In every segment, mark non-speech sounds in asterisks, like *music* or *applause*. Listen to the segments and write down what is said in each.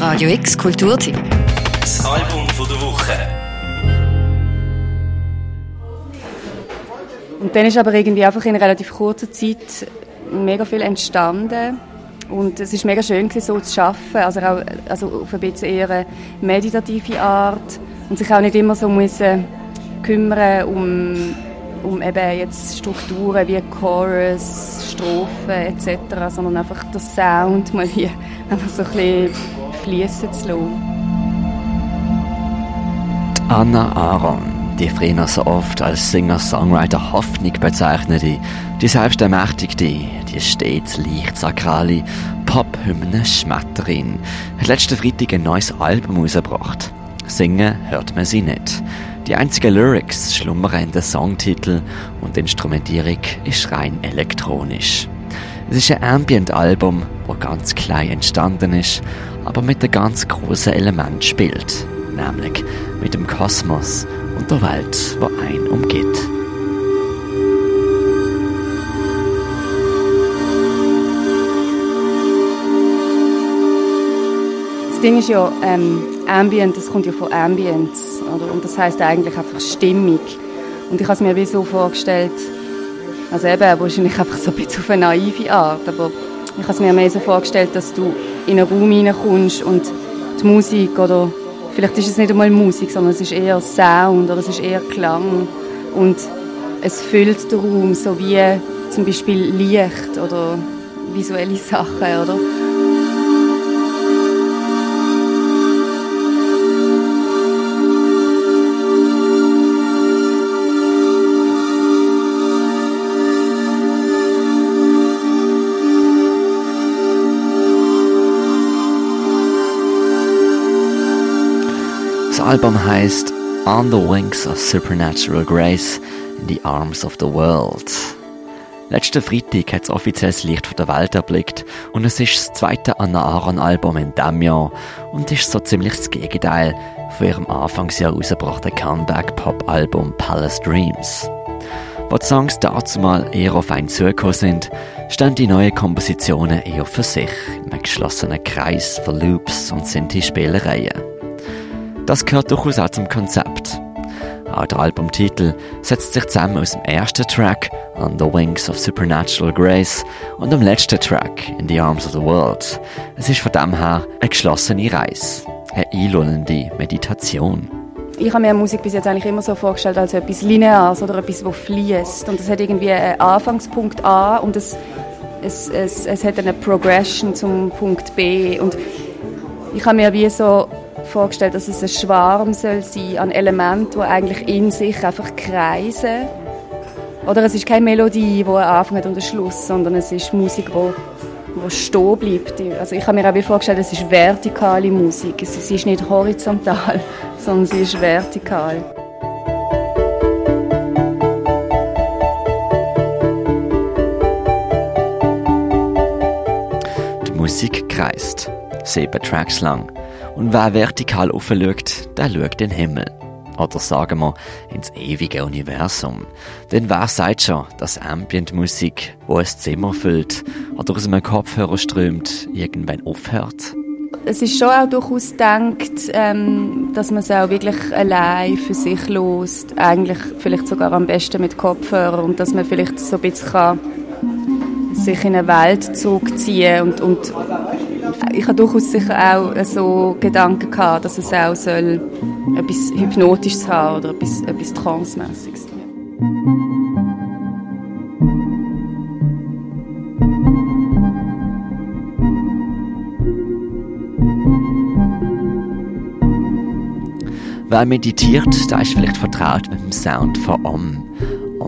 Radio X Kulturtipp. Das Album von der Woche. Und dann ist aber irgendwie einfach in relativ kurzer Zeit mega viel entstanden. Und es ist mega schön so zu schaffen, also auch also auf ein bisschen eher eine meditative Art und sich auch nicht immer so müssen kümmern um, um eben jetzt Strukturen wie Chorus, Strophen etc., sondern einfach den Sound mal hier einfach so ein bisschen fließen zu lassen. Anna Aaron die früher so oft als Singer-Songwriter Hoffnung bezeichnete, die selbstermächtigte, die stets leicht sakrale Pop-Hymne Schmetterin, hat letzten Freitag ein neues Album herausgebracht. Singen hört man sie nicht. Die einzigen Lyrics schlummern in den Songtitel und die Instrumentierung ist rein elektronisch. Es ist ein Ambient-Album, das ganz klein entstanden ist, aber mit einem ganz großen Element spielt, nämlich mit dem Kosmos und der Welt, wo ein umgeht. Das Ding ist ja, ähm, Ambient, das kommt ja von Ambience, oder? Und das heißt eigentlich einfach Stimmung. Und ich habe es mir wie so vorgestellt, also eben wahrscheinlich einfach so ein bisschen auf eine naive Art, aber ich habe es mir mehr so vorgestellt, dass du in einen Raum hineinkommst und die Musik oder Vielleicht ist es nicht einmal Musik, sondern es ist eher Sound oder es ist eher Klang. Und es füllt den Raum, so wie zum Beispiel Licht oder visuelle Sachen, oder? Das Album heißt On the Wings of Supernatural Grace in the Arms of the World. Letzten Freitag hat es offiziell das Licht von der Welt erblickt und es ist das zweite Anna Aaron Album in diesem Jahr und ist so ziemlich das Gegenteil von ihrem Anfangsjahr herausgebrachten Comeback-Pop-Album Palace Dreams. Wo die Songs dazu mal eher auf einen zugekommen sind, stehen die neuen Kompositionen eher für sich, in einem geschlossenen Kreis von Loops und Sinti-Spielereien. Das gehört durchaus auch zum Konzept. Auch der Albumtitel setzt sich zusammen aus dem ersten Track On the Wings of Supernatural Grace und dem letzten Track In the Arms of the World. Es ist von dem her eine geschlossene Reise, eine einlullende Meditation. Ich habe mir Musik bis jetzt eigentlich immer so vorgestellt als etwas Lineares oder etwas, das fließt. Und es hat irgendwie einen Anfangspunkt A und es, es, es, es hat eine Progression zum Punkt B. Und ich habe mir wie so vorgestellt, dass es ein Schwarm soll sein an Elementen, die eigentlich in sich einfach kreisen. Oder es ist keine Melodie, die einen Anfang hat und einen Schluss, sondern es ist Musik, die, die stehen bleibt. Also ich habe mir auch vorgestellt, es ist vertikale Musik. Sie ist nicht horizontal, *laughs* sondern sie ist vertikal. Die Musik kreist, sieben Tracks lang. Und wer vertikal aufschaut, der schaut den Himmel. Oder sagen wir, ins ewige Universum. Denn wer sagt schon, dass Ambient-Musik, wo ein Zimmer füllt oder aus einem Kopfhörer strömt, irgendwann aufhört? Es ist schon auch durchaus gedacht, ähm, dass man es auch wirklich allein für sich lost. Eigentlich vielleicht sogar am besten mit Kopfhörer und dass man vielleicht so ein bisschen kann sich in eine Welt zurückziehen und, und ich habe durchaus sicher auch so Gedanken gehabt, dass es auch soll etwas Hypnotisches haben oder etwas, etwas Trance-mäßiges. Wer meditiert, der ist vielleicht vertraut mit dem Sound von Om.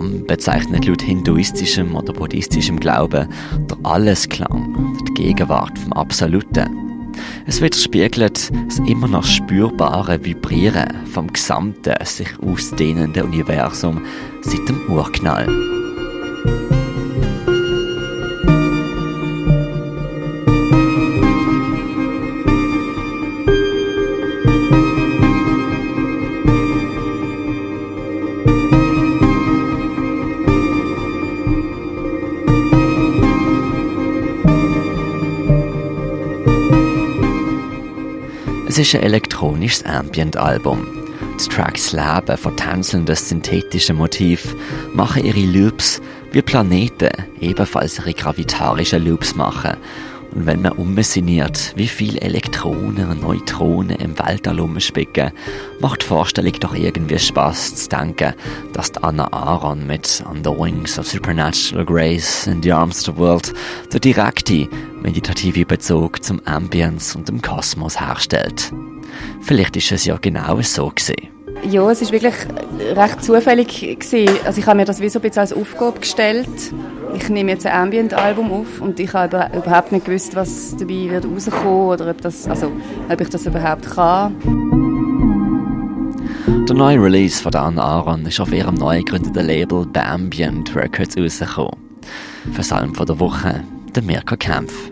Om bezeichnet laut hinduistischem oder buddhistischem Glauben der Allesklang, die Gegenwart vom Absoluten. Es widerspiegelt das immer noch spürbare Vibrieren vom gesamten, sich ausdehnenden Universum seit dem Urknall. Es ist ein elektronisches Ambient-Album. Die Tracks leben von tänzelnden synthetischen Motiven, machen ihre Loops wie Planeten ebenfalls ihre gravitarischen Loops machen und wenn man umsinniert, wie viele Elektronen und Neutronen im Weltall umspicken, macht die Vorstellung doch irgendwie Spaß zu denken, dass die Anna Aaron mit On the Wings of Supernatural Grace in the Arms of the World der direkte meditative Bezug zum Ambience und dem Kosmos herstellt. Vielleicht ist es ja genau so gesehen. Ja, es ist wirklich recht zufällig gewesen. Also ich habe mir das wie so ein bisschen als Aufgabe gestellt. Ich nehme jetzt ein Ambient-Album auf und ich habe überhaupt nicht gewusst, was dabei wird rauskommen oder ob, das, also, ob ich das überhaupt kann. Der neue Release von Dan Aaron ist auf ihrem neu gegründeten Label The Ambient Records rausgekommen. Für Salm von der Woche, der Mirko Kempf.